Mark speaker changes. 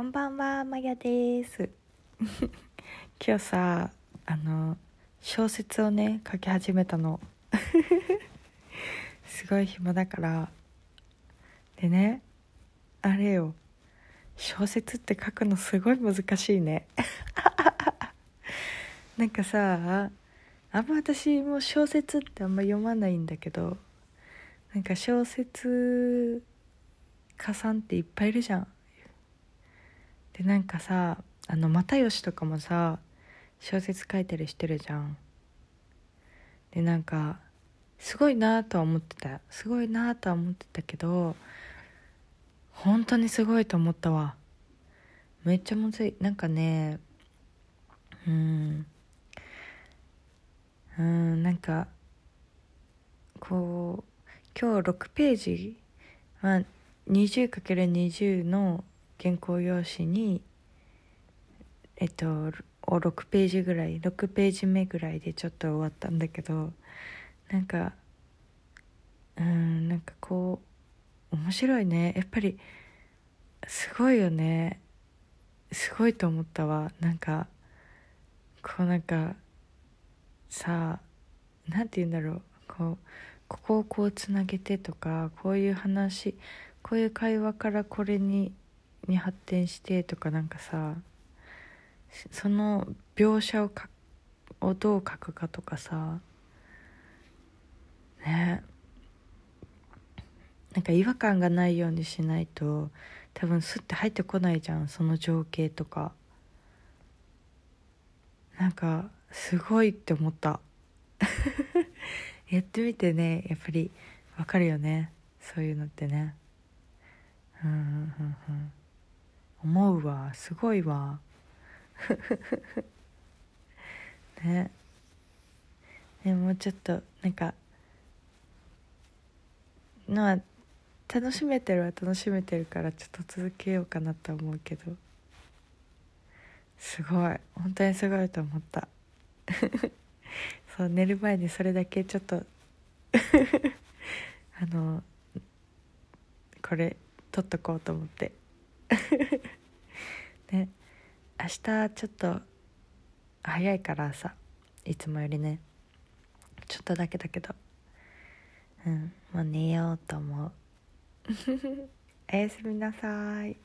Speaker 1: こんばんは、まやです。今日さ、あの、小説をね、書き始めたの。すごい暇だから。でね、あれよ、小説って書くのすごい難しいね。なんかさ、あんま私も小説ってあんま読まないんだけど、なんか小説家さんっていっぱいいるじゃん。でなんかさあの又吉とかもさ小説書いたりしてるじゃん。でなんかすごいなとは思ってた。すごいなとは思ってたけど本当にすごいと思ったわ。めっちゃむずい。なんかねうん。うんなんかこう今日6ページ、まあ、20×20 の原稿用紙にえっと6ページぐらい6ページ目ぐらいでちょっと終わったんだけどなんかうんなんかこう面白いね。やっぱりすごいよね。すごいと思ったわ。なんかこうなんかさあなんて言うんだろう。こうここをこうつなげてとかこういう話こういう会話からこれにに発展してとかなんかさその描写をかをどう書くかとかさね。なんか違和感がないようにしないと多分スッて入ってこないじゃんその情景とか。なんかすごいって思った。やってみてねやっぱりわかるよね。そういうのってね。うんうんうんうん。思うわ。すごいわ。ね。ねもうちょっとなんかまあ楽しめてるは楽しめてるからちょっと続けようかなと思うけど。すごい。本当にすごいと思った。そう寝る前にそれだけちょっと あのこれ撮っとこうと思って。ね明日ちょっと早いから朝いつもよりね。ちょっとだけだけど。うんもう寝ようと思う。おやすみなさい